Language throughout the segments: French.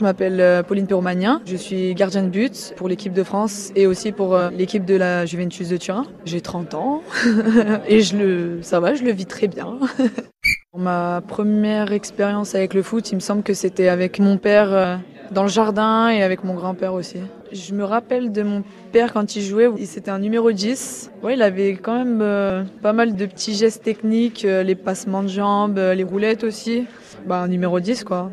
Je m'appelle euh, Pauline Perromanien, je suis gardienne de but pour l'équipe de France et aussi pour euh, l'équipe de la Juventus de Turin. J'ai 30 ans et je le, ça va, je le vis très bien. Ma première expérience avec le foot, il me semble que c'était avec mon père euh, dans le jardin et avec mon grand-père aussi. Je me rappelle de mon père quand il jouait, c'était un numéro 10. Ouais, il avait quand même pas mal de petits gestes techniques, les passements de jambes, les roulettes aussi. Bah, un numéro 10 quoi.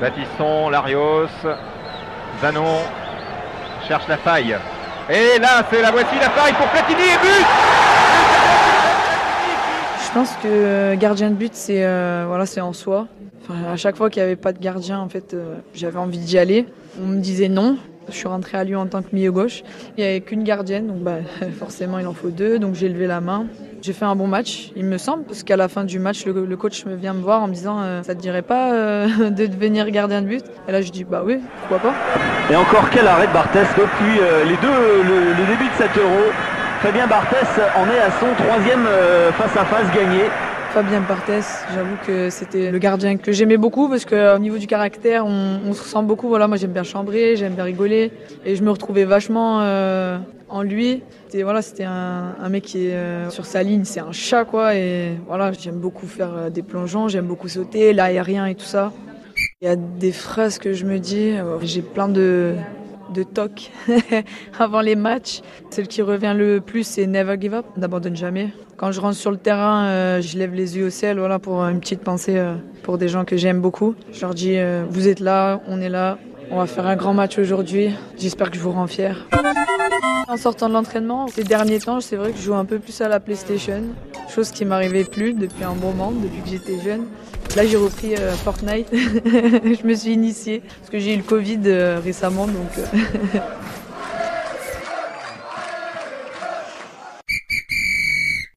Baptiston, Larios, Zanon cherche la faille. Et là, c'est la voici la faille pour Platini et but pense que gardien de but, c'est euh, voilà, c'est en soi. Enfin, à chaque fois qu'il n'y avait pas de gardien, en fait, euh, j'avais envie d'y aller. On me disait non. Je suis rentrée à Lyon en tant que milieu gauche. Il n'y avait qu'une gardienne, donc bah, forcément il en faut deux. Donc j'ai levé la main. J'ai fait un bon match, il me semble, parce qu'à la fin du match, le, coach me vient me voir en me disant euh, Ça te dirait pas euh, de devenir gardien de but? Et là, je dis Bah oui, pourquoi pas. Et encore quel arrêt de Barthès depuis euh, les deux, le, début de cet euro. Fabien Barthès en est à son troisième face à face gagné. Fabien Barthès, j'avoue que c'était le gardien que j'aimais beaucoup parce qu'au niveau du caractère, on, se ressemble beaucoup. Voilà, moi j'aime bien chambrer, j'aime bien rigoler et je me retrouvais vachement en lui. C'était un, mec qui est euh, sur sa ligne, c'est un chat quoi. Et voilà, j'aime beaucoup faire euh, des plongeons, j'aime beaucoup sauter, l'aérien et tout ça. Il y a des phrases que je me dis, euh, j'ai plein de de toc avant les matchs. Celle qui revient le plus, c'est Never Give Up, n'abandonne jamais. Quand je rentre sur le terrain, je lève les yeux au ciel, voilà, pour une petite pensée pour des gens que j'aime beaucoup. Je leur dis, vous êtes là, on est là, on va faire un grand match aujourd'hui. J'espère que je vous rends fier. En sortant de l'entraînement, ces derniers temps, c'est vrai que je joue un peu plus à la PlayStation, chose qui m'arrivait plus depuis un moment, depuis que j'étais jeune. Là, j'ai repris euh, Fortnite. je me suis initiée parce que j'ai eu le Covid euh, récemment. Euh,